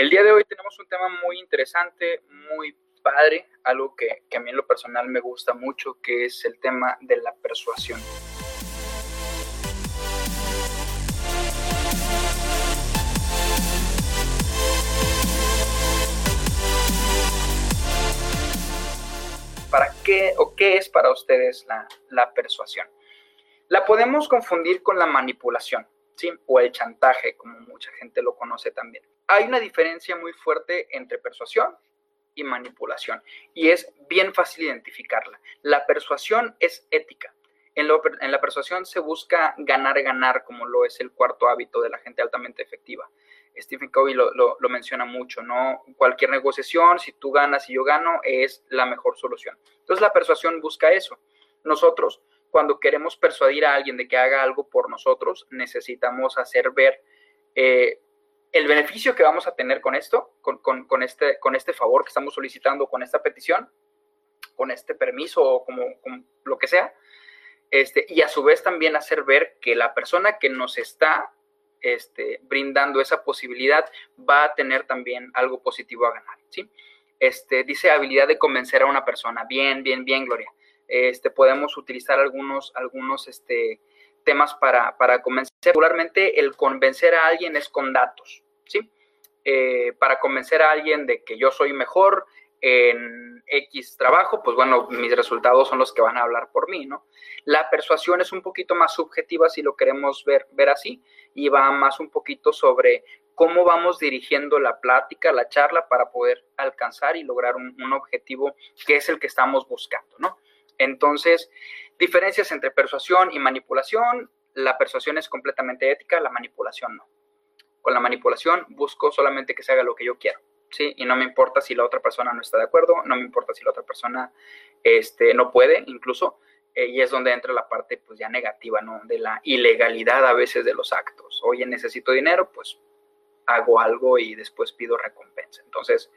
El día de hoy tenemos un tema muy interesante, muy padre, algo que, que a mí en lo personal me gusta mucho, que es el tema de la persuasión. ¿Para qué o qué es para ustedes la, la persuasión? La podemos confundir con la manipulación, O el chantaje, como mucha gente lo conoce también. Hay una diferencia muy fuerte entre persuasión y manipulación, y es bien fácil identificarla. La persuasión es ética. En, la persuasión se busca ganar, ganar, como lo es el cuarto hábito de la gente altamente efectiva. Stephen Covey lo, menciona mucho, ¿no? Cualquier negociación, si tú ganas y yo gano, es la mejor solución. Entonces la persuasión busca eso. Nosotros, cuando queremos persuadir a alguien de que haga algo por nosotros, necesitamos hacer ver eh, el beneficio que vamos a tener con esto, con, con, con, este, con este favor que estamos solicitando, con esta petición, con este permiso o como, como lo que sea, este, y a su vez también hacer ver que la persona que nos está este, brindando esa posibilidad, va a tener también algo positivo a ganar, ¿sí? Este, dice habilidad de convencer a una persona. Bien, bien, bien, Gloria. Este, podemos utilizar algunos, algunos este, temas para, para convencer. Regularmente el convencer a alguien es con datos, ¿sí? Eh, para convencer a alguien de que yo soy mejor en X trabajo, pues bueno, mis resultados son los que van a hablar por mí, ¿no? La persuasión es un poquito más subjetiva si lo queremos ver, ver así y va más un poquito sobre cómo vamos dirigiendo la plática, la charla para poder alcanzar y lograr un, un objetivo que es el que estamos buscando, ¿no? Entonces, diferencias entre persuasión y manipulación. La persuasión es completamente ética, la manipulación no. Con la manipulación busco solamente que se haga lo que yo quiero. ¿sí? Y no me importa si la otra persona no está de acuerdo, no me importa si la otra persona este, no puede, incluso, eh, y es donde entra la parte pues ya negativa, ¿no? De la ilegalidad a veces de los actos. Oye, necesito dinero, pues hago algo y después pido recompensa. Entonces,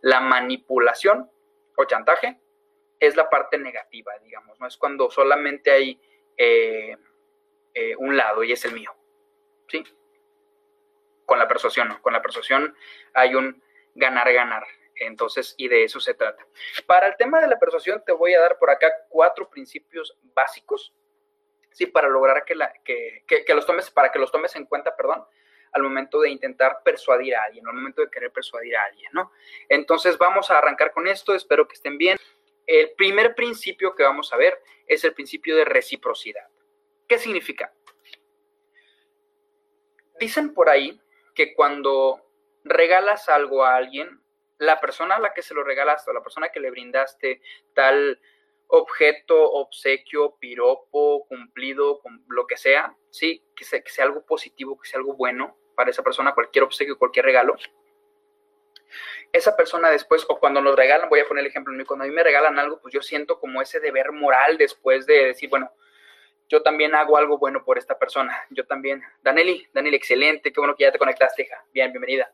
la manipulación o chantaje es la parte negativa, digamos, ¿no? Es cuando solamente hay eh, eh, un lado y es el mío, ¿sí? Con la persuasión, ¿no? Con la persuasión hay un ganar, ganar. Entonces, y de eso se trata. Para el tema de la persuasión, te voy a dar por acá cuatro principios básicos, sí, para lograr que, la, que, que, que los tomes, para que los tomes en cuenta, perdón, al momento de intentar persuadir a alguien, al momento de querer persuadir a alguien, ¿no? Entonces, vamos a arrancar con esto, espero que estén bien. El primer principio que vamos a ver es el principio de reciprocidad. ¿Qué significa? Dicen por ahí que cuando regalas algo a alguien, la persona a la que se lo regalaste o la persona que le brindaste tal objeto, obsequio, piropo, cumplido, lo que sea, sí, que sea, que sea algo positivo, que sea algo bueno para esa persona, cualquier obsequio, cualquier regalo. Esa persona después, o cuando nos regalan, voy a poner el ejemplo, cuando a mí me regalan algo, pues yo siento como ese deber moral después de decir, bueno, yo también hago algo bueno por esta persona. Yo también, Daneli, Daneli, excelente, qué bueno que ya te conectaste, hija. Bien, bienvenida.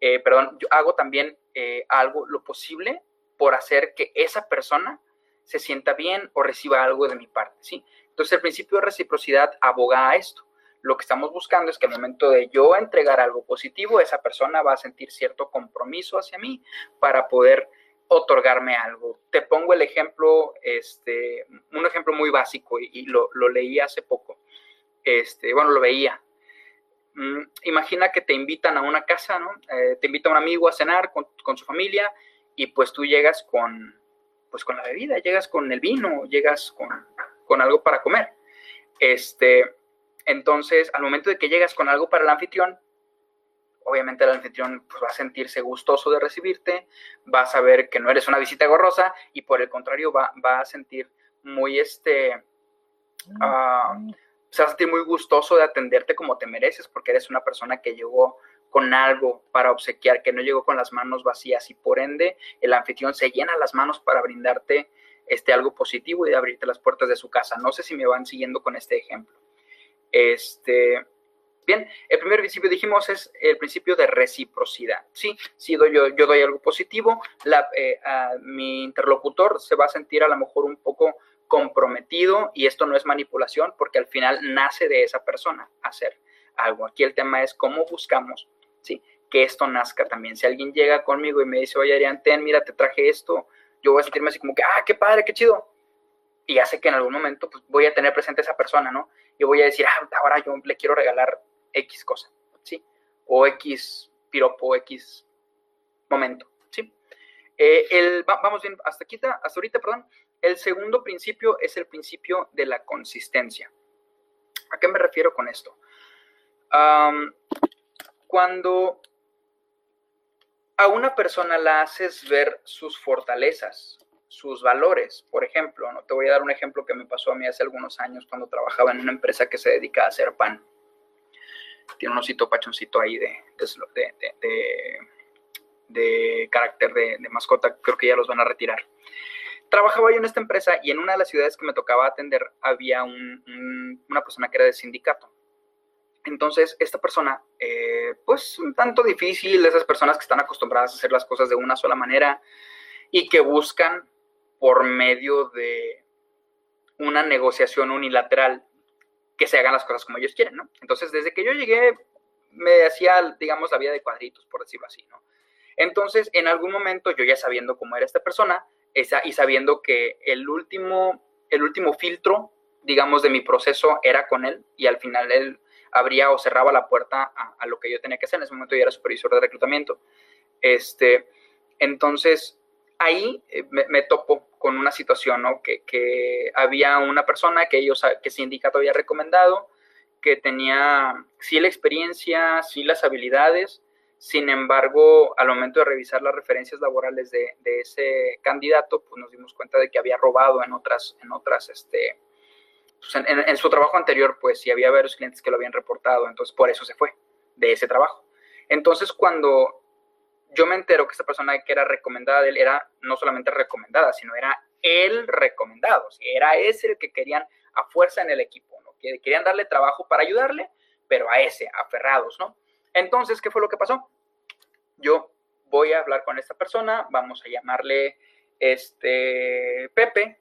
Eh, perdón, yo hago también eh, algo, lo posible por hacer que esa persona se sienta bien o reciba algo de mi parte, ¿sí? Entonces el principio de reciprocidad aboga a esto. Lo que estamos buscando es que al momento de yo entregar algo positivo, esa persona va a sentir cierto compromiso hacia mí para poder otorgarme algo. Te pongo el ejemplo, este, un ejemplo muy básico y, lo, lo, leí hace poco. Este, bueno, lo veía. Mm, imagina que te invitan a una casa, ¿no? Eh, te invita un amigo a cenar con, con, su familia y pues tú llegas con, pues con la bebida, llegas con el vino, llegas con, con algo para comer. Este, entonces, al momento de que llegas con algo para el anfitrión, obviamente el anfitrión pues, va a sentirse gustoso de recibirte, va a saber que no eres una visita gorrosa y por el contrario va, va a sentir muy este... Uh, se va a sentir muy gustoso de atenderte como te mereces, porque eres una persona que llegó con algo para obsequiar, que no llegó con las manos vacías y por ende el anfitrión se llena las manos para brindarte este, algo positivo y de abrirte las puertas de su casa. No sé si me van siguiendo con este ejemplo. Este, bien, el primer principio dijimos es el principio de reciprocidad. Sí, si doy, yo, doy algo positivo, eh, mi interlocutor se va a sentir a lo mejor un poco comprometido y esto no es manipulación porque al final nace de esa persona hacer algo. Aquí el tema es cómo buscamos, que esto nazca también. Si alguien llega conmigo y me dice, oye, Adrián, ten, mira, te traje esto, yo voy a sentirme así como que, ah, qué padre, qué chido. Y hace que en algún momento pues, voy a tener presente a esa persona, ¿no? Y voy a decir, ah, ahora yo le quiero regalar X cosa, ¿sí? O X piropo, X momento, ¿sí? Eh, el, vamos bien, hasta, aquí, hasta ahorita, perdón. El segundo principio es el principio de la consistencia. ¿A qué me refiero con esto? cuando a una persona la haces ver sus fortalezas, sus valores, por ejemplo, no te voy a dar un ejemplo que me pasó a mí hace algunos años cuando trabajaba en una empresa que se dedica a hacer pan. Tiene un osito pachoncito ahí de, de, carácter de, mascota, creo que ya los van a retirar trabajaba yo en esta empresa y en una de las ciudades que me tocaba atender había una persona que era de sindicato. Entonces, esta persona, eh, pues un tanto difícil, esas personas que están acostumbradas a hacer las cosas de una sola manera y que buscan por medio de una negociación unilateral que se hagan las cosas como ellos quieren, ¿no? Entonces, desde que yo llegué, me hacía, digamos, la vida de cuadritos, por decirlo así, ¿no? Entonces, en algún momento, yo ya sabiendo cómo era esta persona, esa, y sabiendo que el último, el último filtro, digamos, de mi proceso era con él, y al final él abría o cerraba la puerta a, lo que yo tenía que hacer. En ese momento yo era supervisor de reclutamiento. Este, entonces, ahí eh, me, topo con una situación, ¿no? Que, había una persona que ellos, que sindicato había recomendado, que tenía sí la experiencia, sí las habilidades, sin embargo, al momento de revisar las referencias laborales de, ese candidato, pues nos dimos cuenta de que había robado en otras, en otras, este, pues, en, su trabajo anterior, pues sí había varios clientes que lo habían reportado, entonces por eso se fue de ese trabajo. Entonces, cuando yo me entero que esta persona que era recomendada de él era no solamente recomendada, sino era él recomendado, era ese el que querían a fuerza en el equipo, ¿no? Que querían darle trabajo para ayudarle, pero a ese, aferrados, ¿no? Entonces, ¿qué fue lo que pasó? Yo voy a hablar con esta persona, vamos a llamarle este Pepe,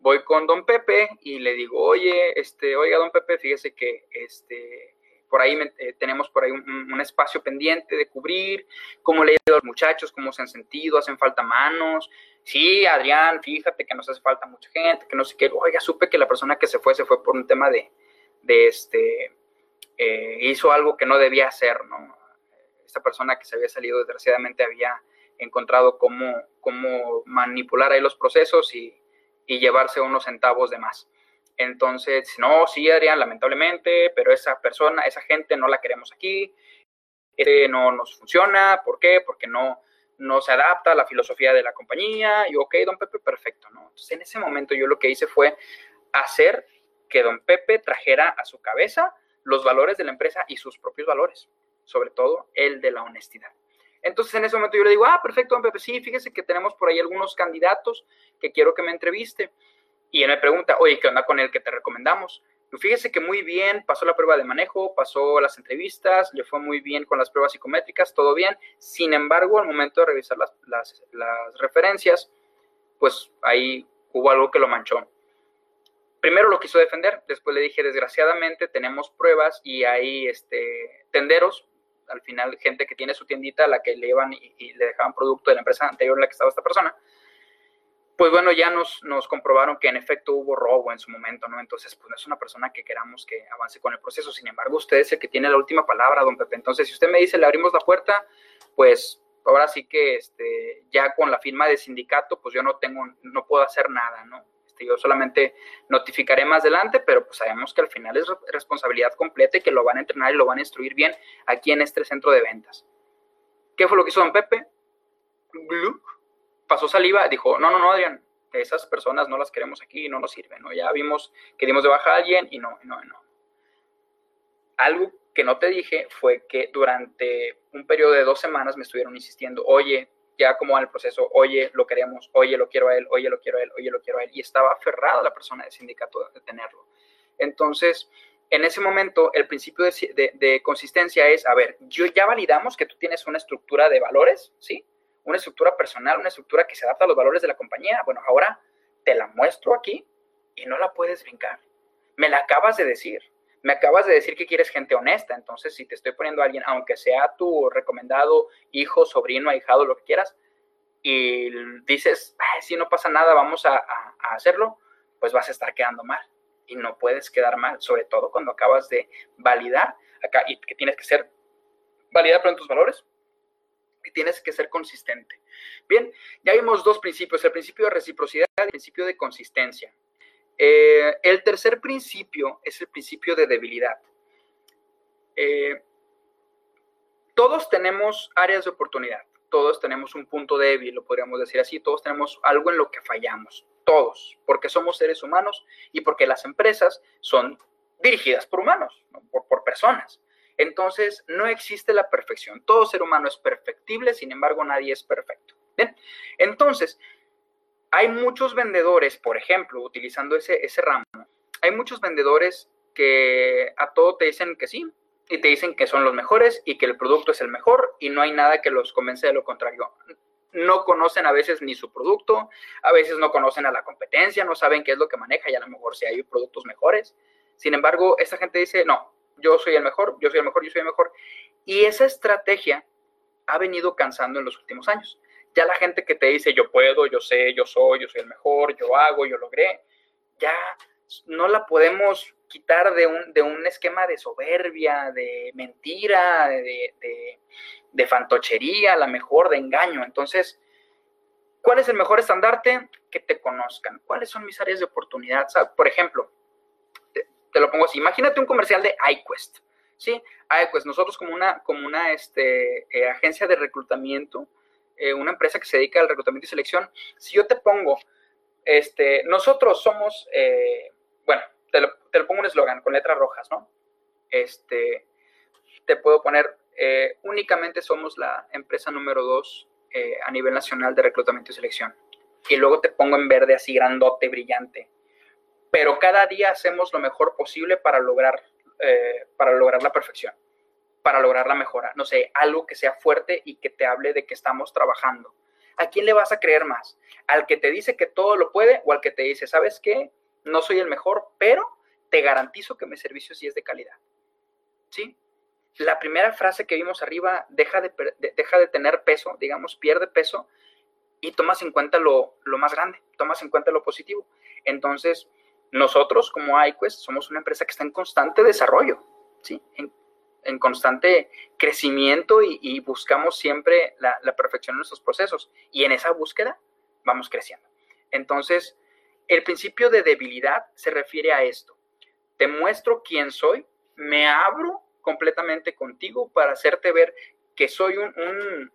voy con don Pepe y le digo, oye, este, oiga, don Pepe, fíjese que este, por ahí eh, tenemos por ahí un, espacio pendiente de cubrir, cómo le a los muchachos, cómo se han sentido, hacen falta manos. Sí, Adrián, fíjate que nos hace falta mucha gente, que no sé qué. Oiga, supe que la persona que se fue se fue por un tema de, de este, eh, hizo algo que no debía hacer, ¿no? Esta persona que se había salido, desgraciadamente, había encontrado cómo, cómo manipular ahí los procesos y llevarse unos centavos de más. Entonces, no, sí, Adrián, lamentablemente, pero esa persona, esa gente no la queremos aquí, este no nos funciona, ¿por qué? Porque no, no se adapta a la filosofía de la compañía, y ok, don Pepe, perfecto, ¿no? Entonces, en ese momento yo lo que hice fue hacer que don Pepe trajera a su cabeza los valores de la empresa y sus propios valores, sobre todo el de la honestidad. Entonces en ese momento yo le digo, ah, perfecto, don Pepe, sí, fíjese que tenemos por ahí algunos candidatos que quiero que me entreviste. Y él me pregunta, oye, ¿qué onda con el que te recomendamos? Y fíjese que muy bien, pasó la prueba de manejo, pasó las entrevistas, le fue muy bien con las pruebas psicométricas, todo bien. Sin embargo, al momento de revisar las, las, referencias, pues ahí hubo algo que lo manchó primero lo quiso defender, después le dije, desgraciadamente tenemos pruebas y hay este, tenderos, al final gente que tiene su tiendita a la que le iban y, le dejaban producto de la empresa anterior en la que estaba esta persona, pues bueno, ya nos, nos comprobaron que en efecto hubo robo en su momento, ¿no? Entonces, pues no es una persona que queramos que avance con el proceso, sin embargo, usted es el que tiene la última palabra, don Pepe. Entonces, si usted me dice, le abrimos la puerta, pues ahora sí que este, ya con la firma de sindicato, pues yo no tengo, no puedo hacer nada, ¿no? Este, yo solamente notificaré más adelante, pero pues sabemos que al final es responsabilidad completa y que lo van a entrenar y lo van a instruir bien aquí en este centro de ventas. ¿Qué fue lo que hizo don Pepe? Pasó saliva, dijo, no, no, no, Adrián, esas personas no las queremos aquí, no nos sirven, ¿no? Ya vimos que dimos de baja a alguien y no, no, no. Algo que no te dije fue que durante un periodo de dos semanas me estuvieron insistiendo, oye, ya como el proceso, oye, lo queremos, oye, lo quiero a él, oye, lo quiero a él, oye, lo quiero a él, y estaba aferrada la persona del sindicato de tenerlo. Entonces, en ese momento, el principio de, consistencia es, a ver, yo ya validamos que tú tienes una estructura de valores, ¿sí? Una estructura personal, una estructura que se adapta a los valores de la compañía. Bueno, ahora te la muestro aquí y no la puedes brincar. Me la acabas de decir. me acabas de decir que quieres gente honesta, entonces si te estoy poniendo a alguien, aunque sea tu recomendado hijo, sobrino, ahijado, lo que quieras, y dices, si no pasa nada, vamos a, hacerlo, pues vas a estar quedando mal y no puedes quedar mal, sobre todo cuando acabas de validar acá y que tienes que ser validar en tus valores tienes que ser consistente. Bien, ya vimos dos principios, el principio de reciprocidad y el principio de consistencia. Eh, el tercer principio es el principio de debilidad. Eh, todos tenemos áreas de oportunidad, todos tenemos un punto débil, lo podríamos decir así, todos tenemos algo en lo que fallamos, todos, porque somos seres humanos y porque las empresas son dirigidas por humanos, por, por personas. Entonces, no existe la perfección. Todo ser humano es perfectible, sin embargo, nadie es perfecto. Bien, entonces, hay muchos vendedores, por ejemplo, utilizando ese, ese ramo, hay muchos vendedores que a todo te dicen que sí y te dicen que son los mejores y que el producto es el mejor y no hay nada que los convence de lo contrario. No conocen a veces ni su producto, a veces no conocen a la competencia, no saben qué es lo que maneja y a lo mejor si hay productos mejores. Sin embargo, esta gente dice, no, yo soy el mejor, yo soy el mejor, yo soy el mejor. Y esa estrategia ha venido cansando en los últimos años. Ya la gente que te dice yo puedo, yo sé, yo soy, yo soy el mejor, yo hago, yo logré, ya no la podemos quitar de un, de un esquema de soberbia, de mentira, de, de, fantochería, a lo mejor de engaño. Entonces, ¿cuál es el mejor estandarte? Que te conozcan. ¿Cuáles son mis áreas de oportunidad? por ejemplo, te, lo pongo así. Imagínate un comercial de iQuest. ¿sí? iQuest, nosotros como una, como una este, eh, agencia de reclutamiento, eh, una empresa que se dedica al reclutamiento y selección, si yo te pongo, este, nosotros somos, eh, bueno, te lo, te lo, pongo un eslogan con letras rojas, ¿no? Este, te puedo poner, únicamente somos la empresa número dos a nivel nacional de reclutamiento y selección. Y luego te pongo en verde así grandote, brillante. Pero cada día hacemos lo mejor posible para lograr, para lograr la perfección para lograr la mejora. No sé, algo que sea fuerte y que te hable de que estamos trabajando. ¿A quién le vas a creer más? ¿Al que te dice que todo lo puede o al que te dice, sabes qué? No soy el mejor, pero te garantizo que mi servicio sí es de calidad. ¿Sí? La primera frase que vimos arriba deja de, deja de tener peso, digamos, pierde peso y tomas en cuenta lo, lo más grande, tomas en cuenta lo positivo. Entonces, nosotros como iQuest somos una empresa que está en constante desarrollo, ¿sí? En constante crecimiento y, buscamos siempre la, perfección en nuestros procesos. Y en esa búsqueda vamos creciendo. Entonces, el principio de debilidad se refiere a esto. Te muestro quién soy, me abro completamente contigo para hacerte ver que soy un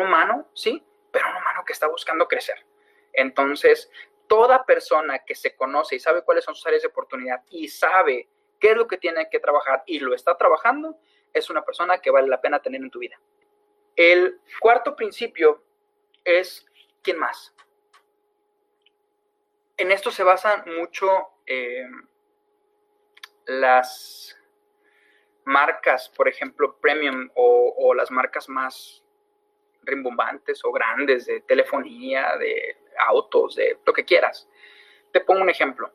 humano, ¿sí? Pero un humano que está buscando crecer. Entonces, toda persona que se conoce y sabe cuáles son sus áreas de oportunidad y sabe qué es lo que tiene que trabajar y lo está trabajando, es una persona que vale la pena tener en tu vida. El cuarto principio es quién más. En esto se basan mucho eh, las marcas, por ejemplo, premium o, o, las marcas más rimbombantes o grandes de telefonía, de autos, de lo que quieras. Te pongo un ejemplo.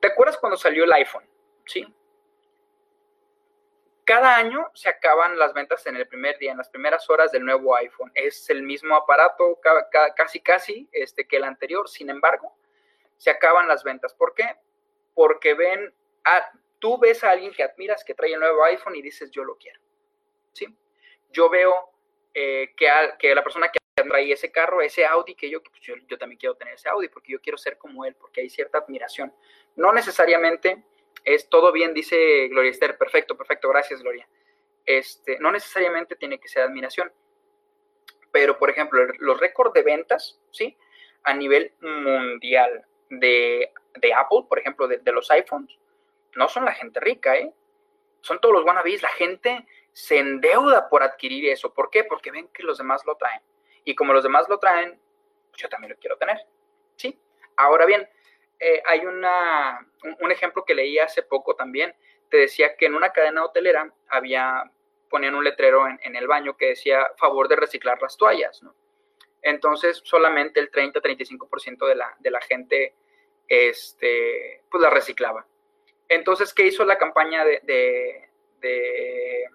¿Te acuerdas cuando salió el iPhone? ¿sí? Cada año se acaban las ventas en el primer día, en las primeras horas del nuevo iPhone. Es el mismo aparato casi casi este, que el anterior, sin embargo, se acaban las ventas. ¿Por qué? Porque ven, a, tú ves a alguien que admiras que trae el nuevo iPhone y dices, yo lo quiero. ¿Sí? Yo veo eh, que, que la persona que trae ese carro, ese Audi, que yo, pues yo, también quiero tener ese Audi porque yo quiero ser como él, porque hay cierta admiración. No necesariamente es todo bien, dice Gloria Esther, perfecto, perfecto, gracias Gloria. Este, no necesariamente tiene que ser admiración, pero por ejemplo, los récords de ventas, ¿sí? A nivel mundial de, Apple, por ejemplo, de, los iPhones, no son la gente rica, ¿eh? Son todos los wannabes, la gente se endeuda por adquirir eso. ¿Por qué? Porque ven que los demás lo traen. Y como los demás lo traen, pues yo también lo quiero tener, ¿sí? Ahora bien, eh, hay una, un, ejemplo que leí hace poco también. Te decía que en una cadena hotelera había, ponían un letrero en, el baño que decía favor de reciclar las toallas, ¿no? Entonces, solamente el 30-35% de la, de la gente este, pues la reciclaba. Entonces, ¿qué hizo la campaña de, de,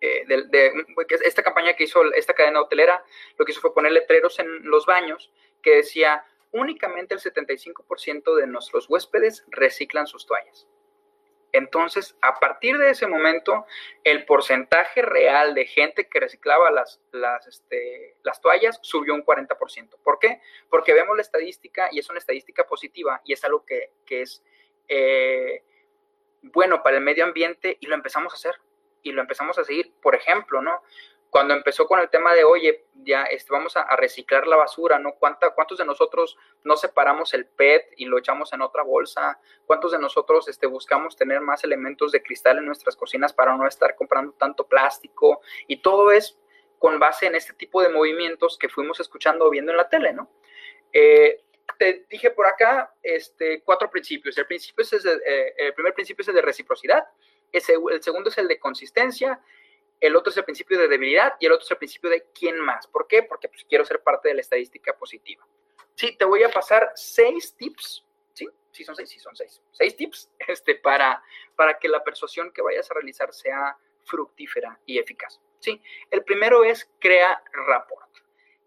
eh, esta campaña que hizo esta cadena hotelera? Lo que hizo fue poner letreros en los baños que decía, únicamente el 75% de nuestros huéspedes reciclan sus toallas. Entonces, a partir de ese momento, el porcentaje real de gente que reciclaba las, las, este, las toallas subió un 40%. ¿Por qué? Porque vemos la estadística y es una estadística positiva y es algo que, es eh, bueno para el medio ambiente y lo empezamos a hacer y lo empezamos a seguir. Por ejemplo, ¿no? cuando empezó con el tema de, oye, ya este, vamos a, reciclar la basura, ¿no? ¿Cuánta, ¿Cuántos de nosotros no separamos el PET y lo echamos en otra bolsa? ¿Cuántos de nosotros este, buscamos tener más elementos de cristal en nuestras cocinas para no estar comprando tanto plástico? Y todo es con base en este tipo de movimientos que fuimos escuchando o viendo en la tele, ¿no? Eh, te dije por acá este, cuatro principios. El, principio es eh, el primer principio es el de reciprocidad, el segundo es el de consistencia, el otro es el principio de debilidad y el otro es el principio de quién más. ¿Por qué? Porque pues, quiero ser parte de la estadística positiva. Sí, te voy a pasar seis tips, ¿sí? Sí son seis, sí son seis. Seis tips este, para, para que la persuasión que vayas a realizar sea fructífera y eficaz. ¿sí? El primero es crea rapport.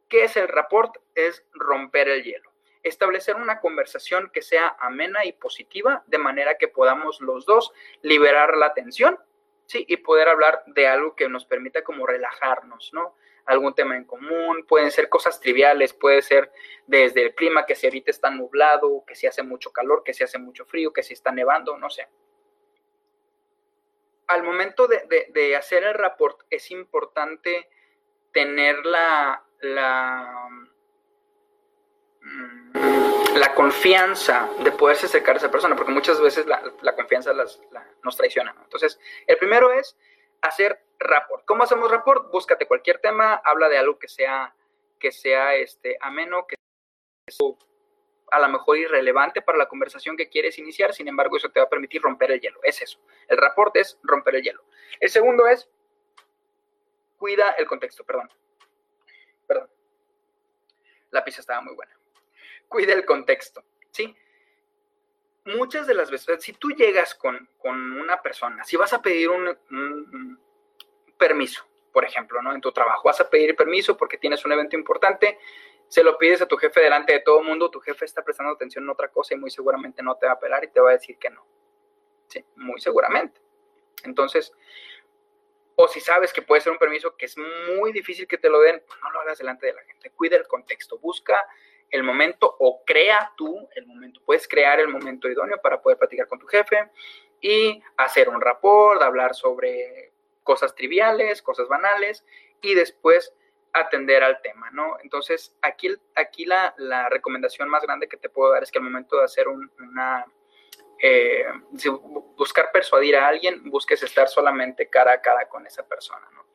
¿Qué es el rapport? Es romper el hielo. Establecer una conversación que sea amena y positiva, de manera que podamos los dos liberar la tensión Sí, y poder hablar de algo que nos permita como relajarnos, ¿no? Algún tema en común, pueden ser cosas triviales, puede ser desde el clima, que si ahorita está nublado, que si hace mucho calor, que si hace mucho frío, que si está nevando, no sé. Al momento de, hacer el rapport es importante tener la, la la confianza de poderse acercar a esa persona, porque muchas veces la, confianza nos traiciona. Entonces, el primero es hacer rapport. ¿Cómo hacemos rapport? Búscate cualquier tema, habla de algo que sea, que sea este, ameno, que sea a lo mejor irrelevante para la conversación que quieres iniciar, sin embargo, eso te va a permitir romper el hielo. Es eso. El rapport es romper el hielo. El segundo es cuida el contexto, perdón. Perdón. La pizza estaba muy buena cuida el contexto, ¿sí? Muchas de las veces, si tú llegas con, una persona, si vas a pedir un, permiso, por ejemplo, ¿no? En tu trabajo, vas a pedir permiso porque tienes un evento importante, se lo pides a tu jefe delante de todo el mundo, tu jefe está prestando atención en otra cosa y muy seguramente no te va a apelar y te va a decir que no. Sí, muy seguramente. Entonces, o si sabes que puede ser un permiso que es muy difícil que te lo den, pues no lo hagas delante de la gente. Cuida el contexto, busca el momento o crea tú el momento. Puedes crear el momento idóneo para poder platicar con tu jefe y hacer un rapport, hablar sobre cosas triviales, cosas banales y después atender al tema, ¿no? Entonces, aquí, aquí la, recomendación más grande que te puedo dar es que al momento de hacer una, eh, buscar persuadir a alguien, busques estar solamente cara a cara con esa persona, ¿no?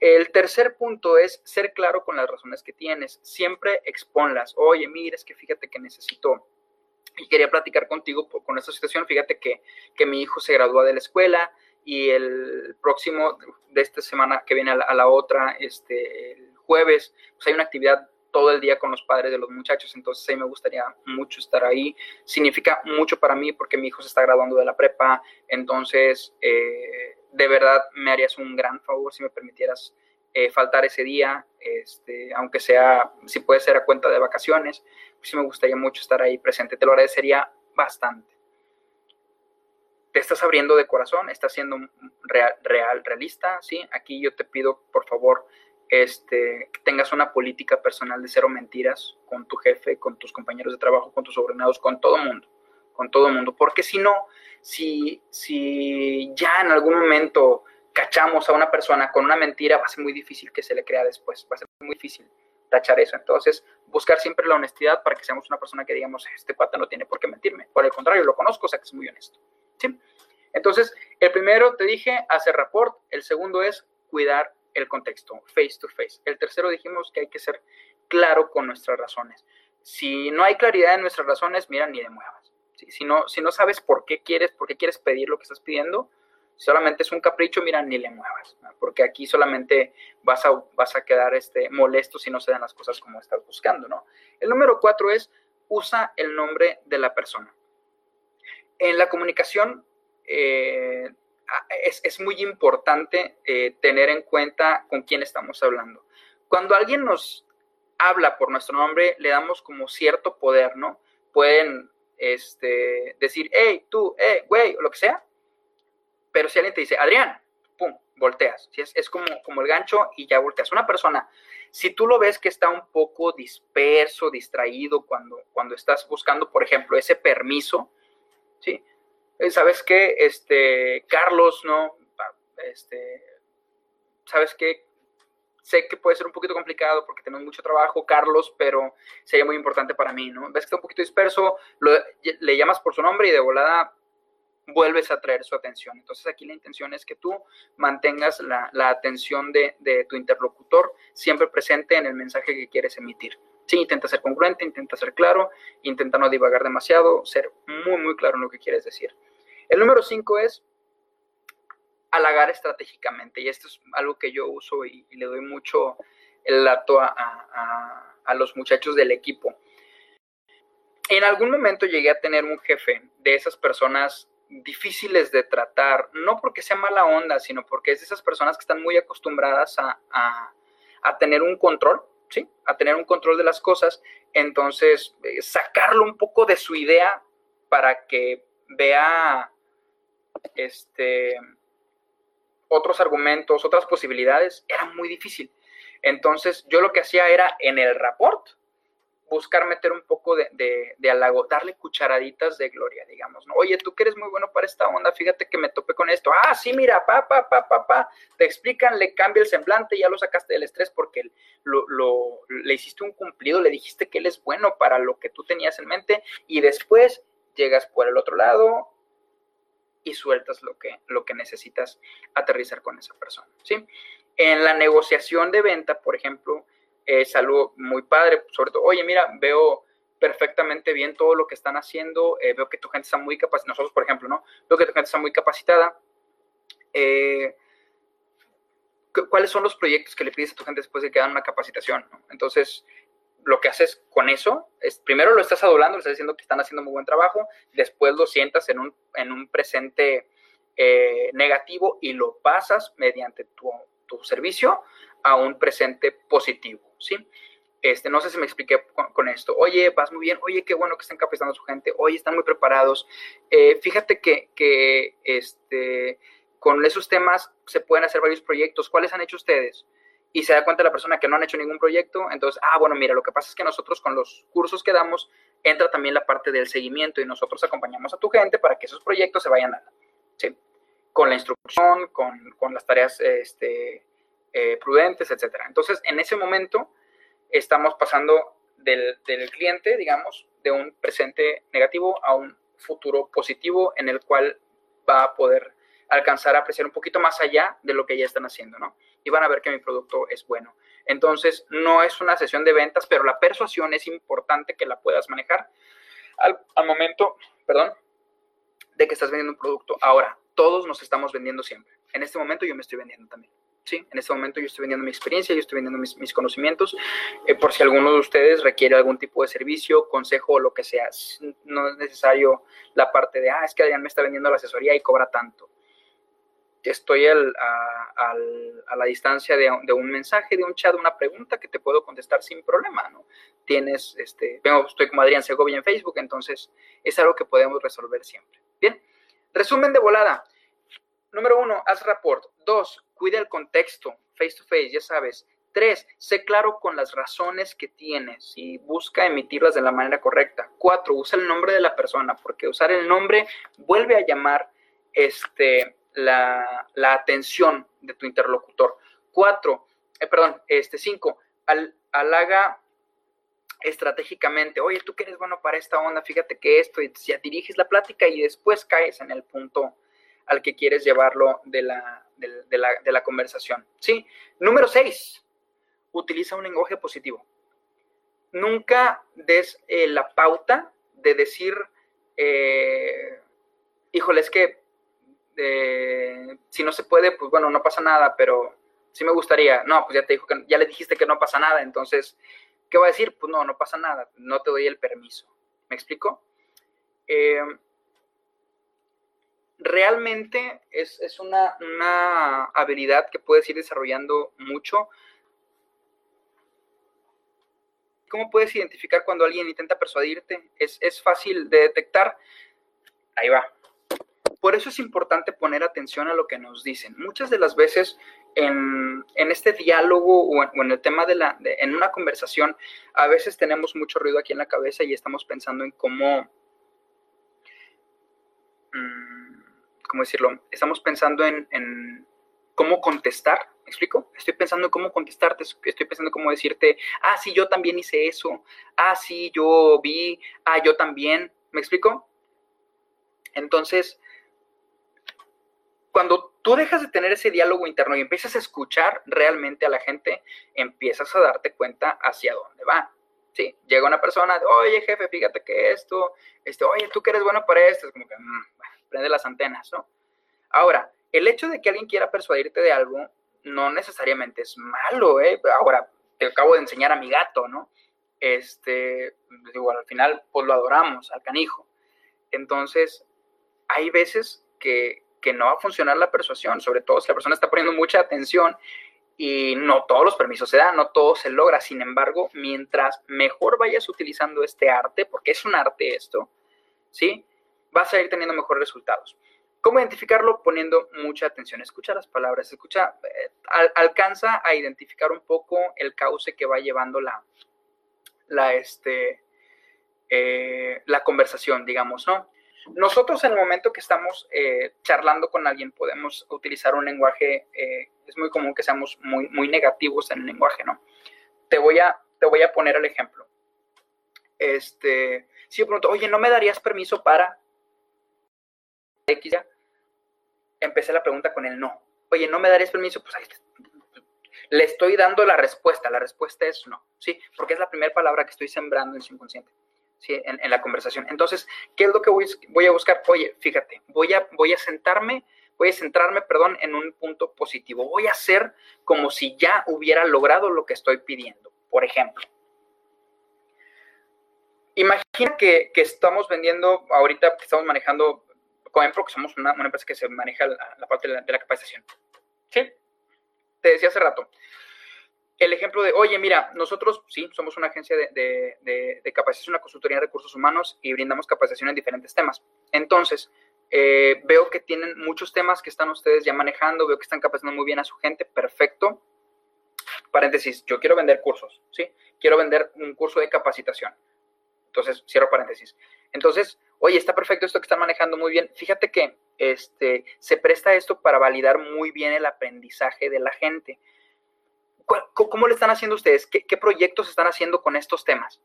El tercer punto es ser claro con las razones que tienes. Siempre exponlas. Oye, mira, es que fíjate que necesito y quería platicar contigo con esta situación. Fíjate que, mi hijo se gradúa de la escuela y el próximo de esta semana que viene a la, otra, este, el jueves, pues hay una actividad todo el día con los padres de los muchachos, entonces ahí me gustaría mucho estar ahí. Significa mucho para mí porque mi hijo se está graduando de la prepa, entonces eh, de verdad me harías un gran favor si me permitieras eh, faltar ese día, este, aunque sea, si puede ser a cuenta de vacaciones, pues sí me gustaría mucho estar ahí presente, te lo agradecería bastante. Te estás abriendo de corazón, estás siendo real, real realista, ¿sí? Aquí yo te pido, por favor, este, que tengas una política personal de cero mentiras con tu jefe, con tus compañeros de trabajo, con tus subordinados, con todo mundo, con todo el mundo, porque si no, si, si ya en algún momento cachamos a una persona con una mentira, va a ser muy difícil que se le crea después, va a ser muy difícil tachar eso. Entonces, buscar siempre la honestidad para que seamos una persona que digamos, este cuate no tiene por qué mentirme. Por el contrario, lo conozco, o sea que es muy honesto. ¿Sí? Entonces, el primero te dije, hacer rapport. El segundo es cuidar el contexto, face to face. El tercero dijimos que hay que ser claro con nuestras razones. Si no hay claridad en nuestras razones, mira, ni de muevas. Si, no, si no sabes por qué quieres, por qué quieres pedir lo que estás pidiendo, solamente es un capricho, mira, ni le muevas, porque aquí solamente vas a, vas a quedar este, molesto si no se dan las cosas como estás buscando, ¿no? El número cuatro es usa el nombre de la persona. En la comunicación eh, es, muy importante eh, tener en cuenta con quién estamos hablando. Cuando alguien nos habla por nuestro nombre, le damos como cierto poder, ¿no? Pueden este, decir, hey, tú, hey, güey, o lo que sea. Pero si alguien te dice, Adrián, pum, volteas. Es, es como, como el gancho y ya volteas. Una persona, si tú lo ves que está un poco disperso, distraído cuando, cuando estás buscando, por ejemplo, ese permiso, ¿sí? Eh, ¿Sabes qué? Este, Carlos, ¿no? Este, ¿sabes qué? Sé que puede ser un poquito complicado porque tenemos mucho trabajo, Carlos, pero sería muy importante para mí, ¿no? Ves que está un poquito disperso, le llamas por su nombre y de volada vuelves a traer su atención. Entonces aquí la intención es que tú mantengas la, atención de, tu interlocutor siempre presente en el mensaje que quieres emitir. Sí, intenta ser congruente, intenta ser claro, intenta no divagar demasiado, ser muy, muy claro en lo que quieres decir. El número cinco es halagar estratégicamente, y esto es algo que yo uso y, le doy mucho el dato a, a los muchachos del equipo. En algún momento llegué a tener un jefe de esas personas difíciles de tratar, no porque sea mala onda, sino porque es de esas personas que están muy acostumbradas a, tener un control, ¿sí? A tener un control de las cosas. Entonces, eh, sacarlo un poco de su idea para que vea este, otros argumentos, otras posibilidades, era muy difícil. Entonces, yo lo que hacía era en el rapport, buscar meter un poco de, de, halago, darle cucharaditas de gloria, digamos, ¿no? Oye, tú que eres muy bueno para esta onda, fíjate que me topé con esto. Ah, sí, mira, pa, pa, pa, pa, pa. Te explican, le cambia el semblante, ya lo sacaste del estrés porque lo, le hiciste un cumplido, le dijiste que él es bueno para lo que tú tenías en mente y después llegas por el otro lado y sueltas lo que, lo que necesitas aterrizar con esa persona, ¿sí? En la negociación de venta, por ejemplo, es algo muy padre, sobre todo, oye, mira, veo perfectamente bien todo lo que están haciendo, eh, veo que tu gente está muy capacitada, nosotros, por ejemplo, ¿no? Veo que tu gente está muy capacitada. Eh, ¿Cuáles son los proyectos que le pides a tu gente después de que dan una capacitación? Entonces, lo que haces con eso es, primero lo estás adulando, le estás diciendo que están haciendo muy buen trabajo, después lo sientas en un, en un presente eh, negativo y lo pasas mediante tu, tu servicio a un presente positivo. ¿sí? Este, no sé si me expliqué con, esto. Oye, vas muy bien. Oye, qué bueno que están capacitando a su gente. Oye, están muy preparados. Eh, fíjate que, que este, con esos temas se pueden hacer varios proyectos. ¿Cuáles han hecho ustedes? Y se da cuenta la persona que no han hecho ningún proyecto. Entonces, ah, bueno, mira, lo que pasa es que nosotros con los cursos que damos entra también la parte del seguimiento y nosotros acompañamos a tu gente para que esos proyectos se vayan dando. ¿sí? Con la instrucción, con, con las tareas este, eh, prudentes, etcétera. Entonces, en ese momento estamos pasando del, cliente, digamos, de un presente negativo a un futuro positivo en el cual va a poder alcanzar a apreciar un poquito más allá de lo que ya están haciendo, ¿no? Y van a ver que mi producto es bueno. Entonces, no es una sesión de ventas, pero la persuasión es importante que la puedas manejar al, al momento, perdón, de que estás vendiendo un producto. Ahora, todos nos estamos vendiendo siempre. En este momento yo me estoy vendiendo también. ¿sí? En este momento yo estoy vendiendo mi experiencia, yo estoy vendiendo mis, conocimientos, eh, por si alguno de ustedes requiere algún tipo de servicio, consejo o lo que sea. No es necesario la parte de, ah, es que Adrián me está vendiendo la asesoría y cobra tanto. Estoy a, la distancia de, un mensaje, de un chat, una pregunta que te puedo contestar sin problema, ¿no? Tienes, este, vengo, estoy como Adrián Segovia en Facebook, entonces es algo que podemos resolver siempre. Bien, resumen de volada. Número uno, haz rapport. Dos, cuida el contexto, face to face, ya sabes. Tres, sé claro con las razones que tienes y busca emitirlas de la manera correcta. Cuatro, usa el nombre de la persona, porque usar el nombre vuelve a llamar este, la, atención de tu interlocutor. Cuatro, eh, perdón, este, cinco, al, halaga estratégicamente, oye, tú que eres bueno para esta onda, fíjate que esto, y ya diriges la plática y después caes en el punto al que quieres llevarlo de la, de, la, conversación. ¿sí? Número seis, utiliza un lenguaje positivo. Nunca des eh, la pauta de decir, eh, híjole, es que si no se puede, pues bueno, no pasa nada, pero sí me gustaría. No, pues ya te dijo que ya le dijiste que no pasa nada, entonces, ¿qué va a decir? Pues no, no pasa nada, no te doy el permiso. ¿Me explico? realmente es, una, una, habilidad que puedes ir desarrollando mucho. ¿Cómo puedes identificar cuando alguien intenta persuadirte? Es, es fácil de detectar. Ahí va. Por eso es importante poner atención a lo que nos dicen. Muchas de las veces en, este diálogo o en, el tema de la, en una conversación, a veces tenemos mucho ruido aquí en la cabeza y estamos pensando en cómo, mm, ¿cómo decirlo? Estamos pensando en, cómo contestar, ¿me explico? Estoy pensando en cómo contestarte, estoy pensando en cómo decirte, ah, sí, yo también hice eso, ah, sí, yo vi, ah, yo también, ¿me explico? Entonces, cuando tú dejas de tener ese diálogo interno y empiezas a escuchar realmente a la gente, empiezas a darte cuenta hacia dónde va. Sí, llega una persona, oye jefe, fíjate que esto, este, oye, tú que eres bueno para esto, es como que mm, prende las antenas, ¿no? Ahora, el hecho de que alguien quiera persuadirte de algo no necesariamente es malo, ¿eh? Ahora, te acabo de enseñar a mi gato, ¿no? Este, digo, al final, pues lo adoramos, al canijo. Entonces, hay veces que, que no va a funcionar la persuasión, sobre todo si la persona está poniendo mucha atención y no todos los permisos se dan, no todo se logra. Sin embargo, mientras mejor vayas utilizando este arte, porque es un arte esto, ¿sí? Vas a ir teniendo mejores resultados. ¿Cómo identificarlo? Poniendo mucha atención. Escucha las palabras, escucha, eh, alcanza a identificar un poco el cauce que va llevando la, la, este, eh, la conversación, digamos, ¿no? Nosotros en el momento que estamos eh, charlando con alguien podemos utilizar un lenguaje, eh, es muy común que seamos muy, muy negativos en el lenguaje, ¿no? Te voy a, te voy a poner el ejemplo. Este, si yo pregunto, oye, ¿no me darías permiso para X ya? Empecé la pregunta con el no. Oye, ¿no me darías permiso? Pues ahí le estoy dando la respuesta. La respuesta es no, ¿sí? Porque es la primera palabra que estoy sembrando en su inconsciente en, la conversación. Entonces, ¿qué es lo que voy, a buscar? Oye, fíjate, voy a, voy a sentarme, voy a centrarme, perdón, en un punto positivo. Voy a hacer como si ya hubiera logrado lo que estoy pidiendo. Por ejemplo, imagina que, que estamos vendiendo, ahorita que estamos manejando Coempro, que somos una, una empresa que se maneja la, parte de la, de la capacitación. ¿Sí? Te decía hace rato el ejemplo de, oye, mira, nosotros sí, somos una agencia de, capacitación, una consultoría de recursos humanos y brindamos capacitación en diferentes temas. Entonces, eh, veo que tienen muchos temas que están ustedes ya manejando, veo que están capacitando muy bien a su gente, perfecto. Paréntesis, yo quiero vender cursos, ¿sí? Quiero vender un curso de capacitación. Entonces, cierro paréntesis. Entonces, oye, está perfecto esto que están manejando muy bien. Fíjate que este, se presta esto para validar muy bien el aprendizaje de la gente. ¿Cómo le están haciendo ustedes? ¿Qué, proyectos están haciendo con estos temas?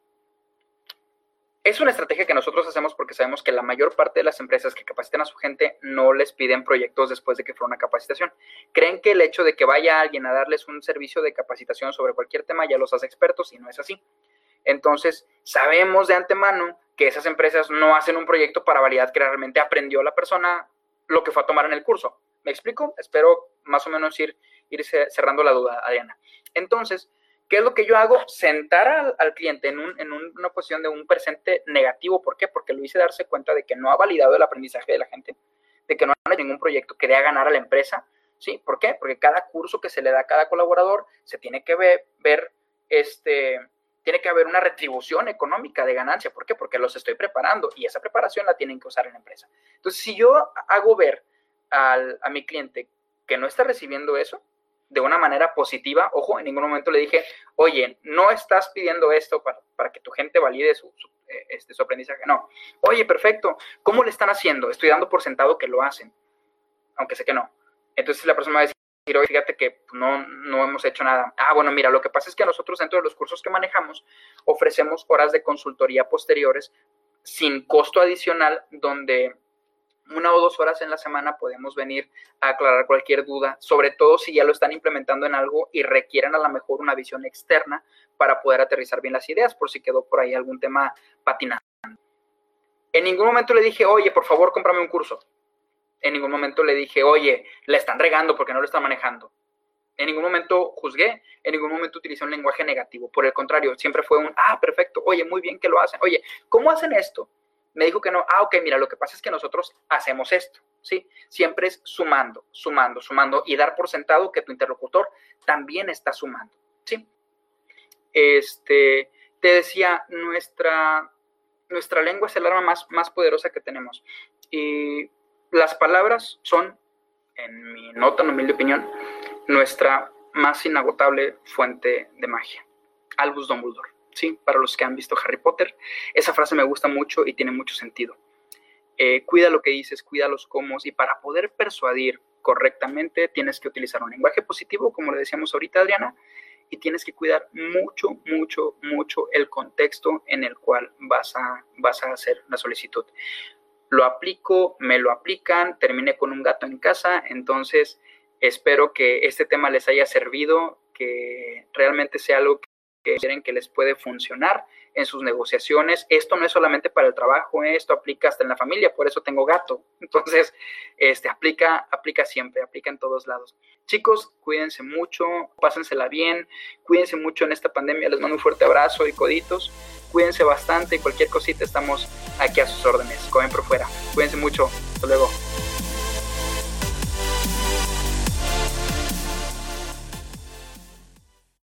Es una estrategia que nosotros hacemos porque sabemos que la mayor parte de las empresas que capacitan a su gente no les piden proyectos después de que fue una capacitación. Creen que el hecho de que vaya alguien a darles un servicio de capacitación sobre cualquier tema ya los hace expertos y no es así. Entonces, sabemos de antemano que esas empresas no hacen un proyecto para validar que realmente aprendió la persona lo que fue a tomar en el curso. ¿Me explico? Espero más o menos ir, ir cerrando la duda, Adriana. Entonces, ¿qué es lo que yo hago? Sentar al, cliente en, una posición de un presente negativo. ¿Por qué? Porque lo hice darse cuenta de que no ha validado el aprendizaje de la gente, de que no hay ningún proyecto que dé a ganar a la empresa. ¿Sí? ¿Por qué? Porque cada curso que se le da a cada colaborador se tiene que ver, ver este, tiene que haber una retribución económica de ganancia. ¿Por qué? Porque los estoy preparando y esa preparación la tienen que usar en la empresa. Entonces, si yo hago ver a mi cliente que no está recibiendo eso de una manera positiva, ojo, en ningún momento le dije, oye, no estás pidiendo esto para, que tu gente valide su, eh, este, su aprendizaje. No, oye, perfecto, ¿cómo le están haciendo? Estoy dando por sentado que lo hacen, aunque sé que no. Entonces la persona va a decir, oye, fíjate que no, no hemos hecho nada. Ah, bueno, mira, lo que pasa es que nosotros dentro de los cursos que manejamos ofrecemos horas de consultoría posteriores sin costo adicional donde una o dos horas en la semana podemos venir a aclarar cualquier duda, sobre todo si ya lo están implementando en algo y requieren a lo mejor una visión externa para poder aterrizar bien las ideas, por si quedó por ahí algún tema patinando. En ningún momento le dije, oye, por favor, cómprame un curso. En ningún momento le dije, oye, le están regando porque no lo están manejando. En ningún momento juzgué, en ningún momento utilicé un lenguaje negativo. Por el contrario, siempre fue un, ah, perfecto, oye, muy bien que lo hacen. Oye, ¿cómo hacen esto? Me dijo que no. Ah, ok, mira, lo que pasa es que nosotros hacemos esto. ¿sí? Siempre es sumando, sumando, sumando y dar por sentado que tu interlocutor también está sumando, ¿sí? Este, te decía, nuestra, nuestra lengua es el arma más, más poderosa que tenemos. Y las palabras son, en mi nota, en humilde opinión, nuestra más inagotable fuente de magia. Albus Dumbledore, ¿sí? Para los que han visto Harry Potter, esa frase me gusta mucho y tiene mucho sentido. Eh, cuida lo que dices, cuida los cómo, y para poder persuadir correctamente tienes que utilizar un lenguaje positivo, como le decíamos ahorita, Adriana, y tienes que cuidar mucho, mucho, mucho el contexto en el cual vas a, vas a hacer la solicitud. Lo aplico, me lo aplican, terminé con un gato en casa, entonces espero que este tema les haya servido, que realmente sea algo que quieren que les puede funcionar en sus negociaciones. Esto no es solamente para el trabajo, ¿eh? esto aplica hasta en la familia, por eso tengo gato. Entonces, este, aplica, aplica siempre, aplica en todos lados. Chicos, cuídense mucho, pásensela bien, cuídense mucho en esta pandemia, les mando un fuerte abrazo y coditos. Cuídense bastante y cualquier cosita estamos aquí a sus órdenes. Comen por fuera. Cuídense mucho. Hasta luego.